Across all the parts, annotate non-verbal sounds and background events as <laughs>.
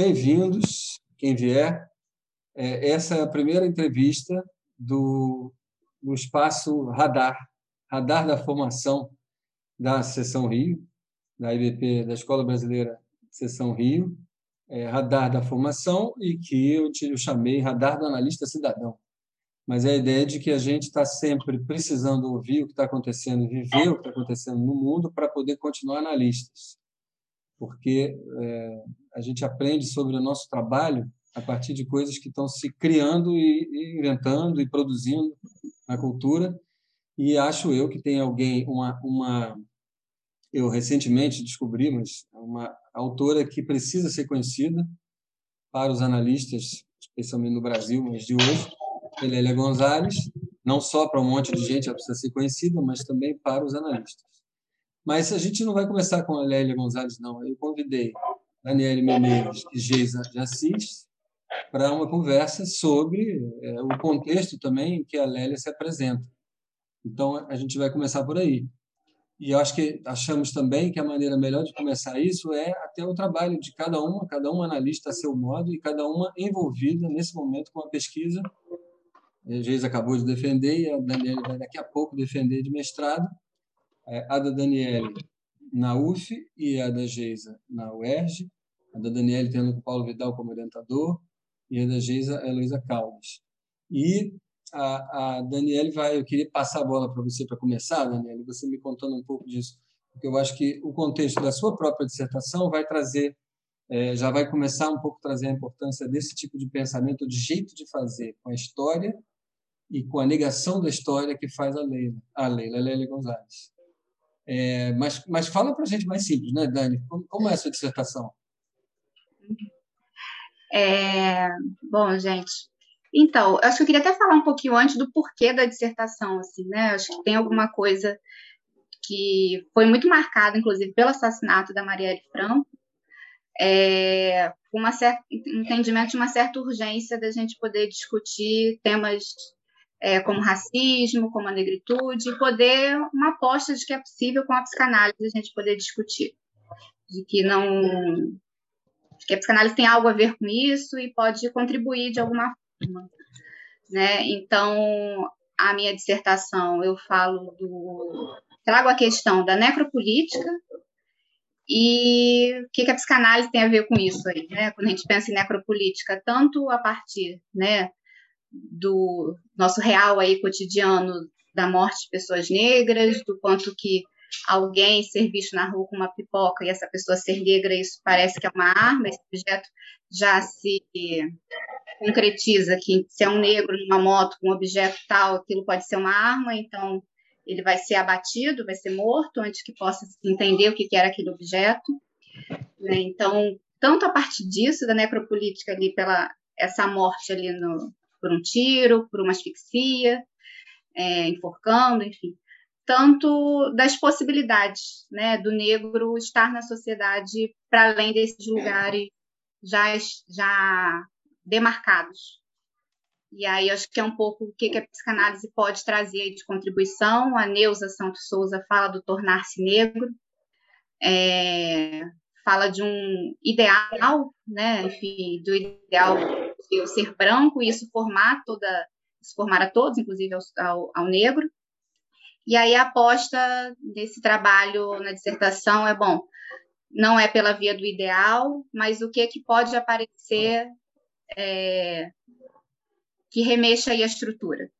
Bem-vindos, quem vier. É, essa é a primeira entrevista do, do espaço Radar, Radar da Formação da Seção Rio, da IBP, da Escola Brasileira Seção Rio, é, Radar da Formação, e que eu, te, eu chamei Radar do Analista Cidadão. Mas é a ideia de que a gente está sempre precisando ouvir o que está acontecendo, viver o que está acontecendo no mundo para poder continuar analistas porque é, a gente aprende sobre o nosso trabalho a partir de coisas que estão se criando e, inventando e produzindo na cultura. E acho eu que tem alguém, uma, uma eu recentemente descobri, mas uma autora que precisa ser conhecida para os analistas, especialmente no Brasil, mas de hoje, Elélia Gonzalez, não só para um monte de gente ela precisa ser conhecida, mas também para os analistas. Mas a gente não vai começar com a Lélia Gonzalez, não. Eu convidei Daniele Menezes e Geisa de Assis para uma conversa sobre é, o contexto também em que a Lélia se apresenta. Então, a gente vai começar por aí. E acho que achamos também que a maneira melhor de começar isso é até o trabalho de cada uma, cada uma analista a seu modo e cada uma envolvida nesse momento com a pesquisa. A Geisa acabou de defender e a Daniela vai daqui a pouco defender de mestrado é, a da Daniele na UF e a da Geisa na UERJ, a da Daniele tendo o Paulo Vidal como orientador e a da Geisa a Heloísa Caldas. E a, a Daniele vai, eu queria passar a bola para você para começar, Daniele, você me contando um pouco disso, porque eu acho que o contexto da sua própria dissertação vai trazer, é, já vai começar um pouco a trazer a importância desse tipo de pensamento, de jeito de fazer com a história e com a negação da história que faz a Leila, a Leila Leila Gonzalez. É, mas, mas fala para a gente mais simples, né, Dani? Como, como é a sua dissertação? É, bom, gente, então, acho que eu queria até falar um pouquinho antes do porquê da dissertação, assim, né? Acho que tem alguma coisa que foi muito marcada, inclusive, pelo assassinato da Marielle Franco, é, entendimento de uma certa urgência da gente poder discutir temas é, como racismo, como a negritude, poder uma aposta de que é possível com a psicanálise a gente poder discutir, de que não que a psicanálise tem algo a ver com isso e pode contribuir de alguma forma, né? Então a minha dissertação eu falo do trago a questão da necropolítica e o que, que a psicanálise tem a ver com isso aí, né? Quando a gente pensa em necropolítica, tanto a partir, né, do nosso real aí cotidiano da morte de pessoas negras, do quanto que alguém ser visto na rua com uma pipoca e essa pessoa ser negra, isso parece que é uma arma, esse objeto já se concretiza que se é um negro numa moto com um objeto tal, aquilo pode ser uma arma, então ele vai ser abatido, vai ser morto antes que possa entender o que era aquele objeto. Né? Então, tanto a partir disso, da necropolítica ali, pela essa morte ali no, por um tiro, por uma asfixia, é, enforcando, enfim. Tanto das possibilidades né, do negro estar na sociedade para além desses lugares já, já demarcados. E aí acho que é um pouco o que a psicanálise pode trazer de contribuição. A Neuza Santos Souza fala do tornar-se negro, é, fala de um ideal, né, enfim, do ideal eu ser branco e isso formar toda, isso formar a todos, inclusive ao, ao, ao negro. E aí a aposta desse trabalho na dissertação é bom, não é pela via do ideal, mas o que é que pode aparecer é, que remexa aí a estrutura.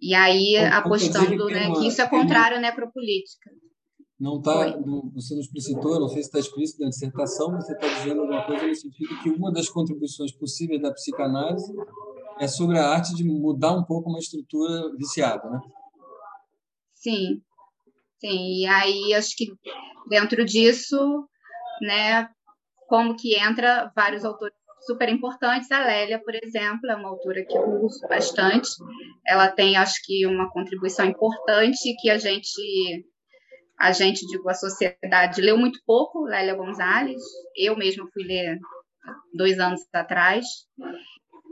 E aí apostando que, né, que isso é contrário à necropolítica. Não tá, você não explicitou, não sei se está explícito na dissertação, mas você está dizendo alguma coisa no sentido que uma das contribuições possíveis da psicanálise é sobre a arte de mudar um pouco uma estrutura viciada, né? Sim, sim. E aí acho que dentro disso, né, como que entra vários autores super importantes. A Lélia, por exemplo, é uma autora que eu uso bastante. Ela tem, acho que, uma contribuição importante que a gente a gente, digo, a sociedade leu muito pouco Lélia Gonzalez, eu mesma fui ler dois anos atrás,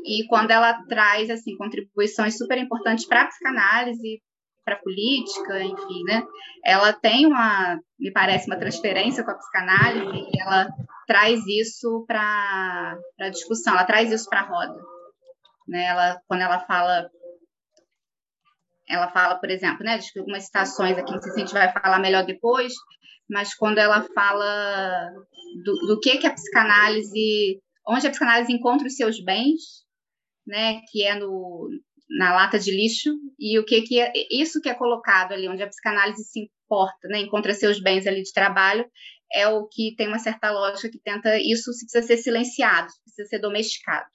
e quando ela traz assim contribuições super importantes para a psicanálise, para a política, enfim, né? Ela tem uma, me parece, uma transferência com a psicanálise e ela traz isso para a discussão, ela traz isso para a roda. Né? Ela, quando ela fala ela fala, por exemplo, né, de algumas citações aqui, não sei se a gente vai falar melhor depois, mas quando ela fala do, do que que a psicanálise, onde a psicanálise encontra os seus bens, né, que é no, na lata de lixo, e o que que é, isso que é colocado ali, onde a psicanálise se importa, né, encontra seus bens ali de trabalho, é o que tem uma certa lógica que tenta, isso precisa ser silenciado, precisa ser domesticado.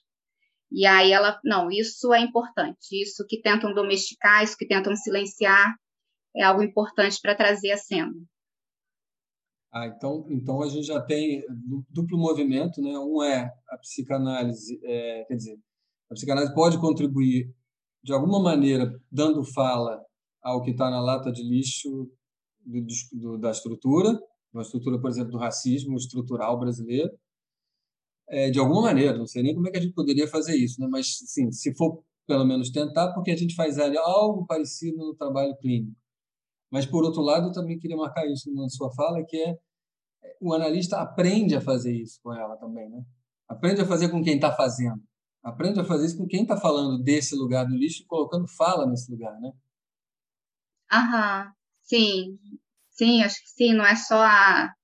E aí ela, não, isso é importante, isso que tentam domesticar, isso que tentam silenciar, é algo importante para trazer a cena. Ah, então, então a gente já tem duplo movimento, né? Um é a psicanálise, é, quer dizer, a psicanálise pode contribuir de alguma maneira dando fala ao que está na lata de lixo do, do, da estrutura, uma estrutura, por exemplo, do racismo estrutural brasileiro, é, de alguma maneira, não sei nem como é que a gente poderia fazer isso, né? mas sim, se for pelo menos tentar, porque a gente faz algo parecido no trabalho clínico. Mas, por outro lado, eu também queria marcar isso na sua fala, que é o analista aprende a fazer isso com ela também, né? Aprende a fazer com quem está fazendo. Aprende a fazer isso com quem está falando desse lugar do lixo e colocando fala nesse lugar, né? Aham, sim. Sim, acho que sim, não é só a...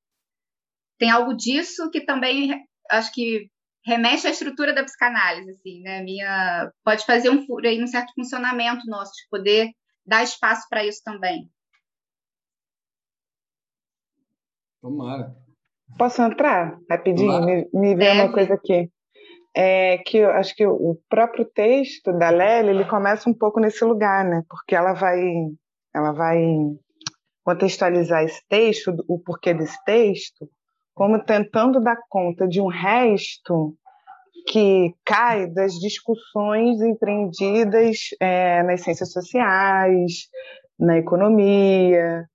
Tem algo disso que também acho que remete à estrutura da psicanálise, assim, né? Minha pode fazer um furo aí um certo funcionamento nosso de poder dar espaço para isso também. Tomara. Posso entrar rapidinho? Me, me vê uma coisa aqui. É que eu acho que o próprio texto da Lélia, ele começa um pouco nesse lugar, né? Porque ela vai, ela vai contextualizar esse texto, o porquê desse texto, como tentando dar conta de um resto que cai das discussões empreendidas é, nas ciências sociais, na economia,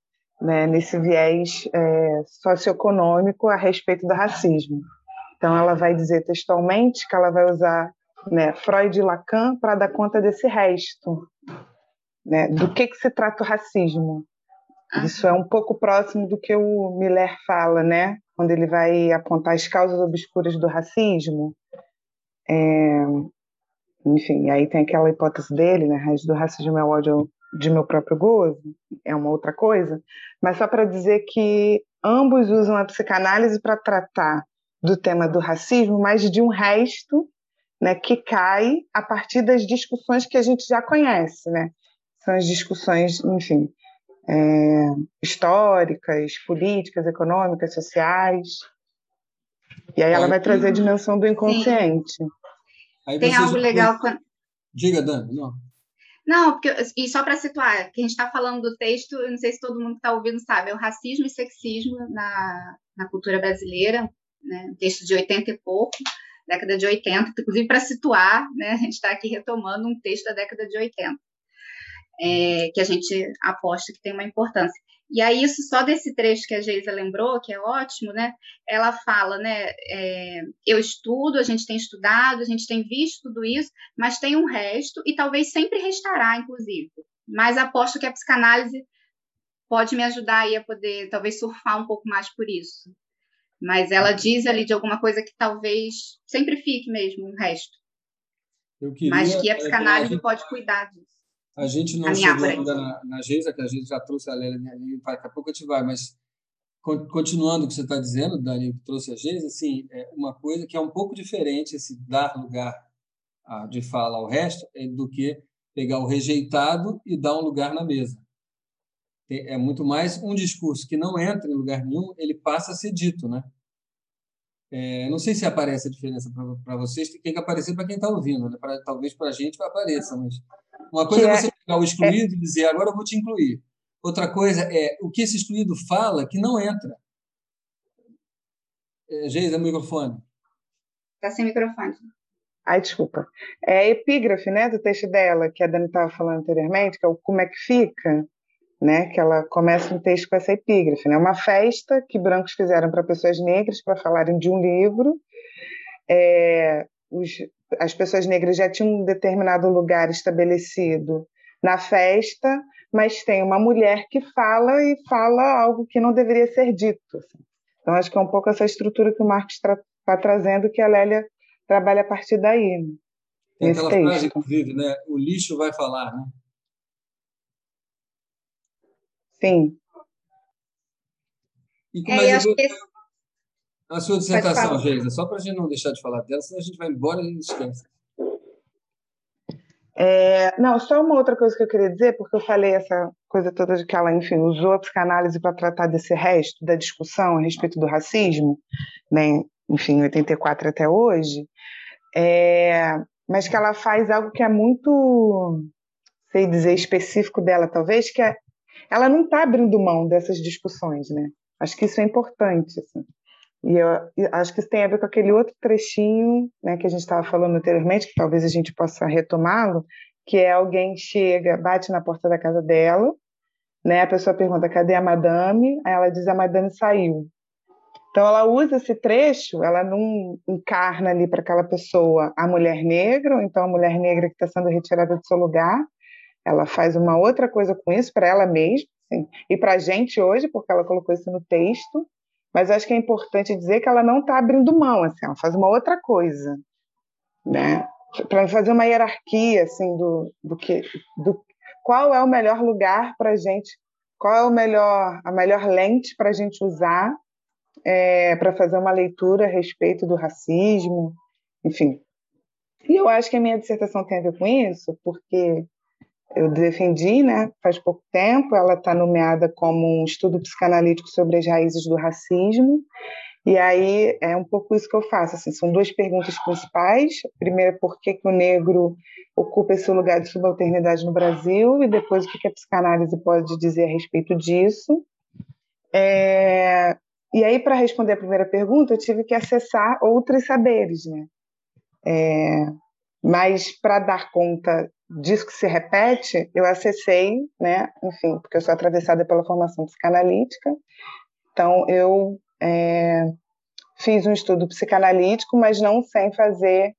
né, nesse viés é, socioeconômico a respeito do racismo. Então, ela vai dizer textualmente que ela vai usar né, Freud e Lacan para dar conta desse resto. Né, do que, que se trata o racismo? Isso é um pouco próximo do que o Miller fala, né? Quando ele vai apontar as causas obscuras do racismo. É, enfim, aí tem aquela hipótese dele, né? Raiz do racismo é o ódio de meu próprio gozo, é uma outra coisa, mas só para dizer que ambos usam a psicanálise para tratar do tema do racismo, mas de um resto né, que cai a partir das discussões que a gente já conhece, né? São as discussões, enfim, é, históricas, políticas, econômicas, sociais. E aí ela vai trazer a dimensão do inconsciente. Tem algo legal. Quando... Diga, Dani, não. Não, porque, e só para situar, que a gente está falando do texto, eu não sei se todo mundo que está ouvindo sabe, é o racismo e sexismo na, na cultura brasileira, né? texto de 80 e pouco, década de 80, inclusive para situar, né? a gente está aqui retomando um texto da década de 80 é, que a gente aposta que tem uma importância. E aí, isso só desse trecho que a Geisa lembrou, que é ótimo, né? Ela fala, né? É, eu estudo, a gente tem estudado, a gente tem visto tudo isso, mas tem um resto, e talvez sempre restará, inclusive. Mas aposto que a psicanálise pode me ajudar aí a poder, talvez, surfar um pouco mais por isso. Mas ela diz ali de alguma coisa que talvez sempre fique mesmo, um resto. Queria, mas que a psicanálise é, pode cuidar disso. A gente não chegou ainda na, na Geisa, que a gente já trouxe a Lélia ali, daqui a pouco a gente vai, mas continuando o que você está dizendo, Dani, que trouxe a Geisa, assim, é uma coisa que é um pouco diferente, esse dar lugar de fala ao resto, é do que pegar o rejeitado e dar um lugar na mesa. É muito mais um discurso que não entra em lugar nenhum, ele passa a ser dito, né? É, não sei se aparece a diferença para vocês, tem que aparecer para quem está ouvindo, né? pra, talvez para a gente apareça, mas uma coisa é, é você pegar o excluído é... e dizer agora eu vou te incluir. Outra coisa é o que esse excluído fala que não entra. É, Geisa, microfone. Está sem microfone. Ai, desculpa. É a epígrafe né, do texto dela, que a Dani estava falando anteriormente, que é o Como é que fica, né, que ela começa um texto com essa epígrafe. Né, uma festa que brancos fizeram para pessoas negras para falarem de um livro. É, os, as pessoas negras já tinham um determinado lugar estabelecido na festa, mas tem uma mulher que fala e fala algo que não deveria ser dito. Assim. Então, acho que é um pouco essa estrutura que o Marx está tra trazendo, que a Lélia trabalha a partir daí. Né? Tem aquela texto. frase, inclusive, né? o lixo vai falar, né? Sim. E é, é que... a sua dissertação, Geisa? Só para a gente não deixar de falar dela, senão a gente vai embora e esquece. É, não, só uma outra coisa que eu queria dizer, porque eu falei essa coisa toda de que ela, enfim, usou a psicanálise para tratar desse resto da discussão a respeito do racismo, né, enfim, 84 até hoje, é, mas que ela faz algo que é muito, sei dizer, específico dela, talvez, que é, ela não está abrindo mão dessas discussões, né? Acho que isso é importante, assim. E eu, acho que isso tem a ver com aquele outro trechinho né, que a gente estava falando anteriormente, que talvez a gente possa retomá-lo, que é alguém chega, bate na porta da casa dela, né, a pessoa pergunta, cadê a madame? Aí ela diz, a madame saiu. Então ela usa esse trecho, ela não encarna ali para aquela pessoa a mulher negra, ou então a mulher negra que está sendo retirada do seu lugar, ela faz uma outra coisa com isso para ela mesma, assim, e para a gente hoje, porque ela colocou isso no texto, mas acho que é importante dizer que ela não está abrindo mão, assim, ela faz uma outra coisa, né? Para fazer uma hierarquia assim do, do que do qual é o melhor lugar para a gente, qual é o melhor a melhor lente para a gente usar é, para fazer uma leitura a respeito do racismo, enfim. E eu acho que a minha dissertação tem a ver com isso, porque eu defendi, né, faz pouco tempo, ela está nomeada como um estudo psicanalítico sobre as raízes do racismo, e aí é um pouco isso que eu faço, assim, são duas perguntas principais, a primeira, por que, que o negro ocupa esse lugar de subalternidade no Brasil, e depois o que, que a psicanálise pode dizer a respeito disso. É... E aí, para responder a primeira pergunta, eu tive que acessar outros saberes, né, é... mas para dar conta disso que se repete, eu acessei, né, enfim, porque eu sou atravessada pela formação psicanalítica, então eu é, fiz um estudo psicanalítico, mas não sem fazer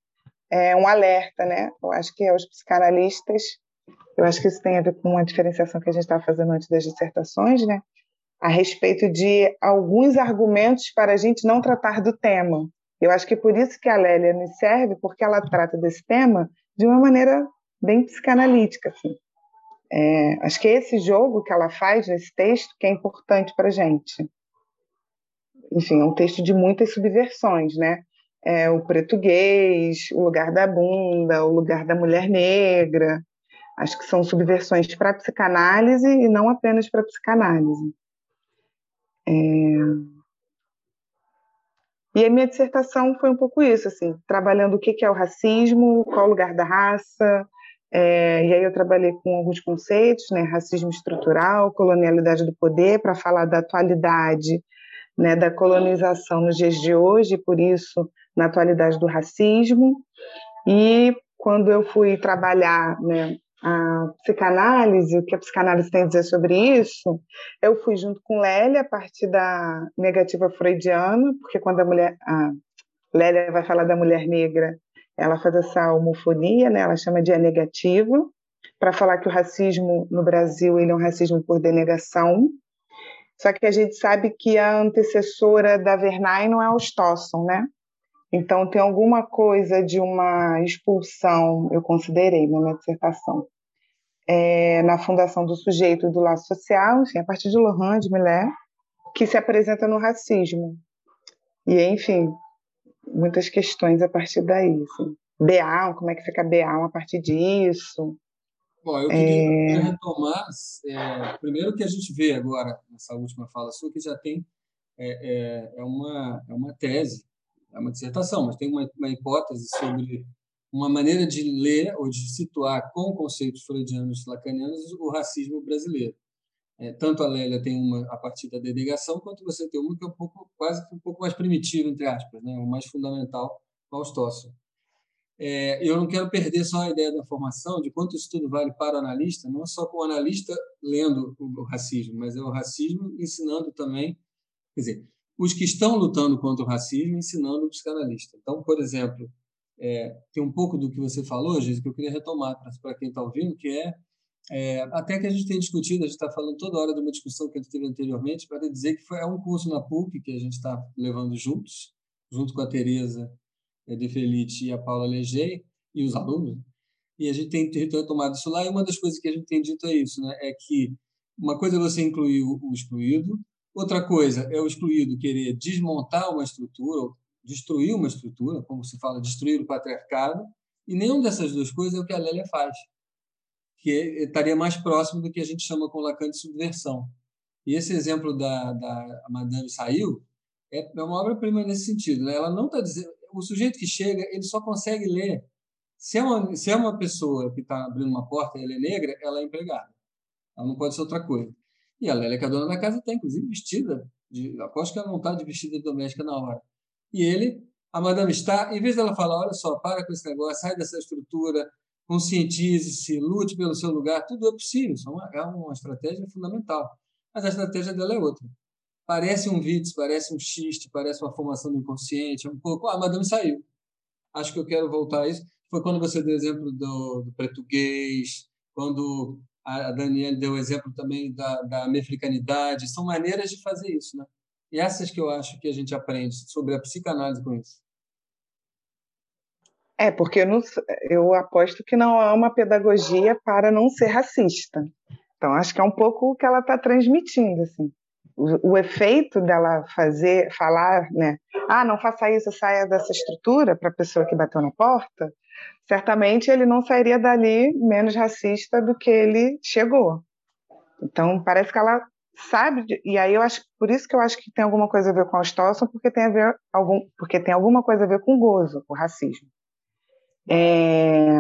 é, um alerta, né, eu acho que aos psicanalistas, eu acho que isso tem a ver com uma diferenciação que a gente estava fazendo antes das dissertações, né, a respeito de alguns argumentos para a gente não tratar do tema. Eu acho que por isso que a Lélia me serve, porque ela trata desse tema de uma maneira bem psicanalítica, assim. É, acho que esse jogo que ela faz nesse texto que é importante para gente. Enfim, é um texto de muitas subversões, né? É, o português, o lugar da bunda, o lugar da mulher negra. Acho que são subversões para a psicanálise e não apenas para a psicanálise. É... E a minha dissertação foi um pouco isso, assim, trabalhando o que é o racismo, qual o lugar da raça, é, e aí eu trabalhei com alguns conceitos, né, racismo estrutural, colonialidade do poder, para falar da atualidade, né, da colonização nos dias de hoje, e por isso na atualidade do racismo. E quando eu fui trabalhar, né, a psicanálise, o que a psicanálise tem a dizer sobre isso, eu fui junto com Lélia a partir da negativa freudiana, porque quando a mulher, a Lélia vai falar da mulher negra, ela faz essa homofonia, né? ela chama de a negativa, para falar que o racismo no Brasil ele é um racismo por denegação. Só que a gente sabe que a antecessora da Vernay não é o Stosson, né? Então tem alguma coisa de uma expulsão, eu considerei na minha dissertação, é, na fundação do sujeito do laço social, enfim, a partir de Lohan, de Miller, que se apresenta no racismo. E, enfim, muitas questões a partir daí. Assim. BA, como é que fica BA a partir disso? Bom, eu queria, é... retomar, é, primeiro que a gente vê agora, nessa última fala sua, que já tem é, é, é, uma, é uma tese, é uma dissertação, mas tem uma, uma hipótese sobre uma maneira de ler ou de situar com conceitos freudianos lacanianos o racismo brasileiro. É, tanto a Lélia tem uma a partir da denegação, quanto você tem uma que é um pouco, quase um pouco mais primitiva, entre aspas, né? o mais fundamental, Faustócio. É, eu não quero perder só a ideia da formação, de quanto isso tudo vale para o analista, não só com o analista lendo o racismo, mas é o racismo ensinando também, quer dizer, os que estão lutando contra o racismo ensinando o psicanalista. Então, por exemplo, é, tem um pouco do que você falou, Giz, que eu queria retomar para quem está ouvindo, que é é, até que a gente tem discutido, a gente está falando toda hora de uma discussão que a gente teve anteriormente, para dizer que foi, é um curso na PUC que a gente está levando juntos, junto com a Tereza é, De Felice e a Paula Legei, e os alunos, e a gente tem retomado isso lá, e uma das coisas que a gente tem dito é isso, né? é que uma coisa é você incluir o excluído, outra coisa é o excluído querer desmontar uma estrutura, destruir uma estrutura, como se fala, destruir o patriarcado, e nenhuma dessas duas coisas é o que a Lélia faz, que estaria mais próximo do que a gente chama com Lacan de subversão. E esse exemplo da, da Madame saiu é, é uma obra-prima nesse sentido. Né? Ela não está dizendo, o sujeito que chega, ele só consegue ler se é uma, se é uma pessoa que está abrindo uma porta e ela é negra, ela é empregada. Ela não pode ser outra coisa. E a Lélia, que é a dona da casa, está, inclusive, vestida. De, aposto que ela não está de vestida doméstica na hora. E ele, a madame está, em vez dela falar, olha só, para com esse negócio, sai dessa estrutura, conscientize-se, lute pelo seu lugar, tudo é possível. É uma, é uma estratégia fundamental. Mas a estratégia dela é outra. Parece um vídeo, parece um xiste, parece uma formação do inconsciente, é um pouco. Ah, madame saiu. Acho que eu quero voltar a isso foi quando você deu o exemplo do, do português, quando a Daniela deu o exemplo também da, da mefricanidade. São maneiras de fazer isso, né? E essas que eu acho que a gente aprende sobre a psicanálise com isso. É, porque eu, não, eu aposto que não há uma pedagogia para não ser racista. Então, acho que é um pouco o que ela está transmitindo, assim. O, o, efeito dela fazer, falar, né? Ah, não faça isso, saia dessa estrutura para a pessoa que bateu na porta certamente ele não sairia dali menos racista do que ele chegou. Então, parece que ela sabe, e aí eu acho, por isso que eu acho que tem alguma coisa a ver com a Stolson, porque tem a ver algum, porque tem alguma coisa a ver com gozo, com racismo. É,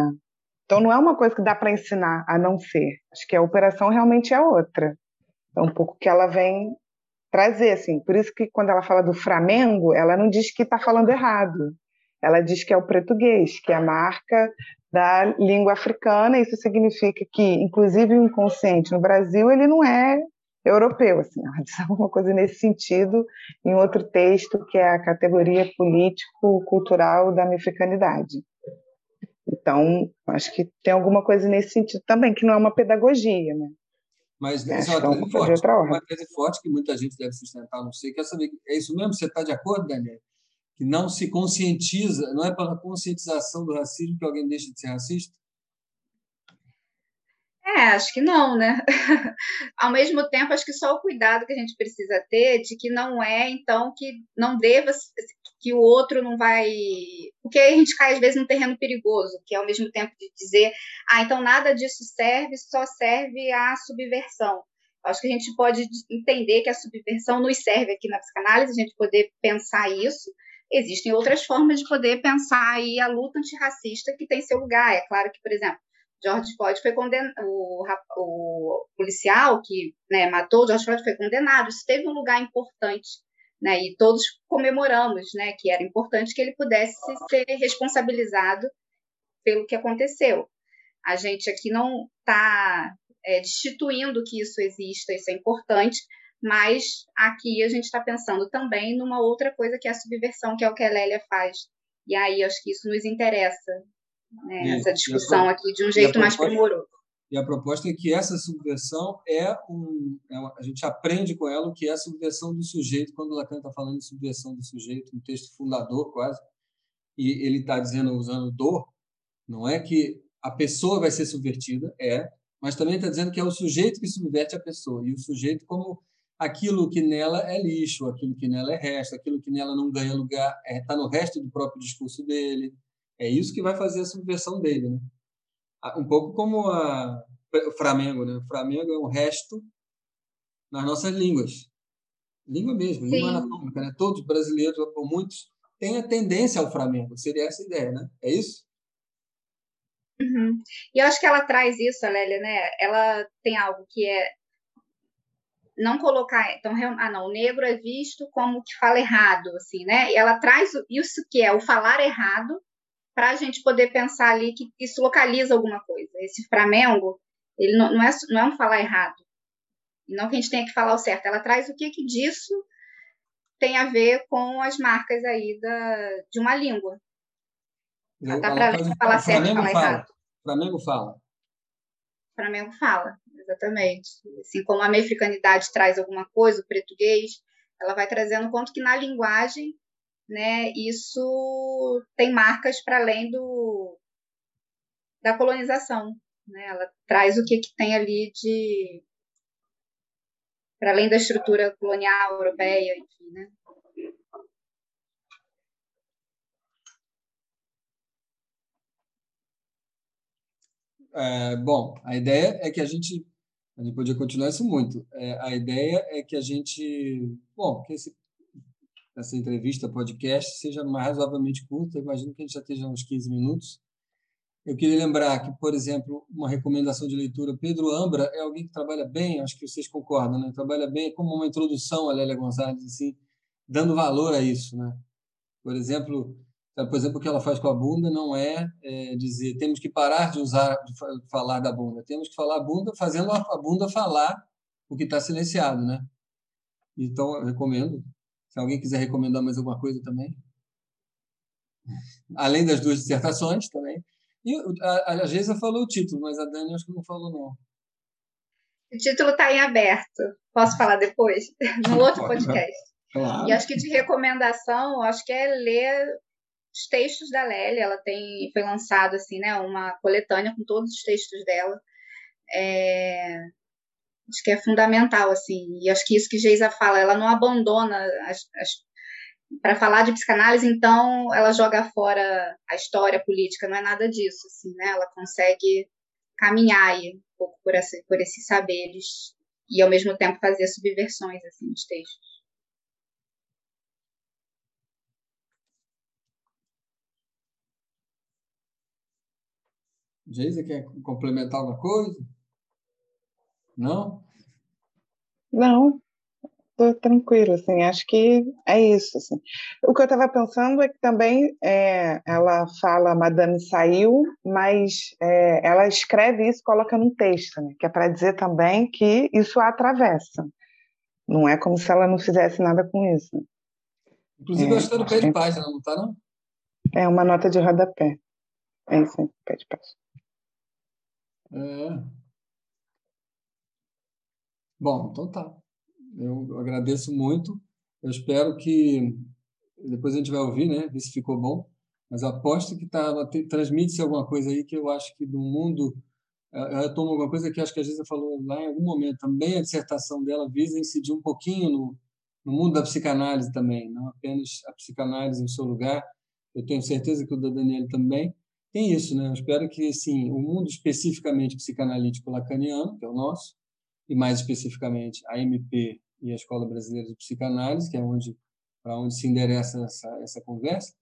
então não é uma coisa que dá para ensinar a não ser. Acho que a operação realmente é outra. É um pouco que ela vem trazer, assim. Por isso que quando ela fala do Flamengo, ela não diz que está falando errado. Ela diz que é o português, que é a marca da língua africana. Isso significa que, inclusive, o inconsciente no Brasil ele não é europeu. Assim, ela diz <laughs> alguma coisa nesse sentido em outro texto que é a categoria político-cultural da africanidade. Então, acho que tem alguma coisa nesse sentido também, que não é uma pedagogia, né? Mas é, é uma tese forte, uma tese forte que muita gente deve sustentar, não sei. Quer saber, é isso mesmo? Você está de acordo, Daniel? que não se conscientiza, não é pela conscientização do racismo que alguém deixa de ser racista? É, acho que não, né? <laughs> Ao mesmo tempo, acho que só o cuidado que a gente precisa ter de que não é, então, que não deva, que o outro não vai. Porque a gente cai, às vezes, num terreno perigoso, que é ao mesmo tempo de dizer, ah, então nada disso serve, só serve à subversão. Acho que a gente pode entender que a subversão nos serve aqui na psicanálise, a gente poder pensar isso, existem outras formas de poder pensar aí a luta antirracista que tem seu lugar. É claro que, por exemplo, George Floyd foi condenado, o, o policial que né, matou George Floyd foi condenado. Isso teve um lugar importante, né? E todos comemoramos, né, que era importante que ele pudesse ser responsabilizado pelo que aconteceu. A gente aqui não está é, destituindo que isso exista, isso é importante, mas aqui a gente está pensando também numa outra coisa que é a subversão, que é o que a Lélia faz. E aí acho que isso nos interessa, né, essa discussão aqui de um jeito mais primoroso. E a proposta é que essa subversão é um. É uma, a gente aprende com ela o que é a subversão do sujeito, quando Lacan está falando de subversão do sujeito, um texto fundador quase, e ele está dizendo, usando dor, não é que a pessoa vai ser subvertida, é, mas também está dizendo que é o sujeito que subverte a pessoa, e o sujeito como aquilo que nela é lixo, aquilo que nela é resto, aquilo que nela não ganha lugar está é, tá no resto do próprio discurso dele. É isso que vai fazer a subversão dele. Né? Um pouco como a, o Flamengo. Né? O Flamengo é um resto nas nossas línguas. Língua mesmo, Sim. língua anatômica. Né? Todos brasileiros, ou muitos, têm a tendência ao Flamengo. Seria essa a ideia, né? É isso? Uhum. E eu acho que ela traz isso, Lélia, né? Ela tem algo que é não colocar, então, ah, não, o negro é visto como que fala errado, assim, né? E ela traz isso que é o falar errado para a gente poder pensar ali que isso localiza alguma coisa. Esse Flamengo, ele não, não, é, não é um falar errado, não que a gente tenha que falar o certo. Ela traz o que que disso tem a ver com as marcas aí da, de uma língua. Ela, dá para falar certo e falar fala, errado. Flamengo fala. Flamengo fala, exatamente. Assim como a americanidade traz alguma coisa, o português, ela vai trazendo quanto que na linguagem, né, isso tem marcas para além do da colonização, né? Ela traz o que, que tem ali de para além da estrutura colonial europeia, enfim, né? É, bom, a ideia é que a gente, a gente podia continuar isso muito. É, a ideia é que a gente, bom, que esse, essa entrevista, podcast, seja mais razoavelmente curta. Imagino que a gente já esteja uns 15 minutos. Eu queria lembrar que, por exemplo, uma recomendação de leitura, Pedro Ambra é alguém que trabalha bem, acho que vocês concordam, né? Trabalha bem como uma introdução a Lélia Gonzalez, assim, dando valor a isso, né? Por exemplo, por exemplo, o que ela faz com a bunda não é, é, dizer temos que parar de usar, de falar da bunda, temos que falar a bunda fazendo a bunda falar o que está silenciado, né? Então, eu recomendo. Se alguém quiser recomendar mais alguma coisa também. Além das duas dissertações também. E a, a Geisa falou o título, mas a Dani acho que não falou, não. O título está em aberto. Posso falar depois? <laughs> No outro podcast. Claro. E acho que de recomendação, acho que é ler os textos da Lélia, ela tem foi lançado assim, né, uma coletânea com todos os textos dela. É, acho que é fundamental assim, e acho que isso que Geisa fala, ela não abandona as, as para falar de psicanálise, então ela joga fora a história política, não é nada disso, assim, né? Ela consegue caminhar aí um pouco por, essa, por esses saberes e ao mesmo tempo fazer subversões assim nos textos. Geisa, quer complementar alguma coisa? Não? Não, estou tranquila, assim, acho que é isso, assim. O que eu estava pensando é que também é, ela fala Madame saiu, mas é, ela escreve isso, coloca num texto, né, que é para dizer também que isso a atravessa. Não é como se ela não fizesse nada com isso. Inclusive, é, acho que está no pé de página, não está, não? É uma nota de rodapé. É isso aí, pé de página. É. Bom, então tá. Eu agradeço muito. Eu espero que depois a gente vai ouvir, né? Ver se ficou bom. Mas aposto que tá, transmite-se alguma coisa aí que eu acho que do mundo. Ela toma alguma coisa que acho que a Gisela falou lá em algum momento. Também a dissertação dela visa incidir um pouquinho no, no mundo da psicanálise também, não apenas a psicanálise em seu lugar. Eu tenho certeza que o da Daniela também tem isso, né? Eu espero que, sim, o mundo especificamente psicanalítico lacaniano, que é o nosso, e mais especificamente a MP e a Escola Brasileira de Psicanálise, que é onde para onde se endereça essa, essa conversa,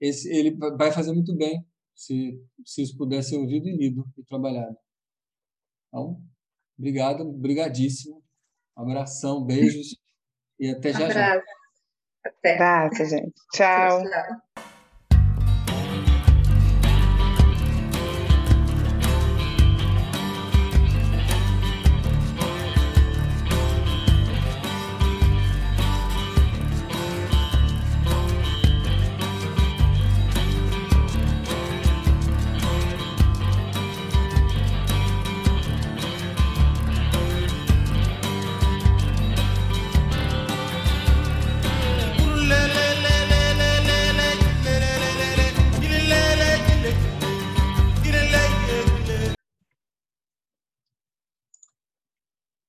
esse, ele vai fazer muito bem se, se isso puder ser ouvido e lido e trabalhado. Então, obrigado, brigadíssimo. Abração, beijos <laughs> e até já já. Até. Abraço, gente. Tchau. tchau.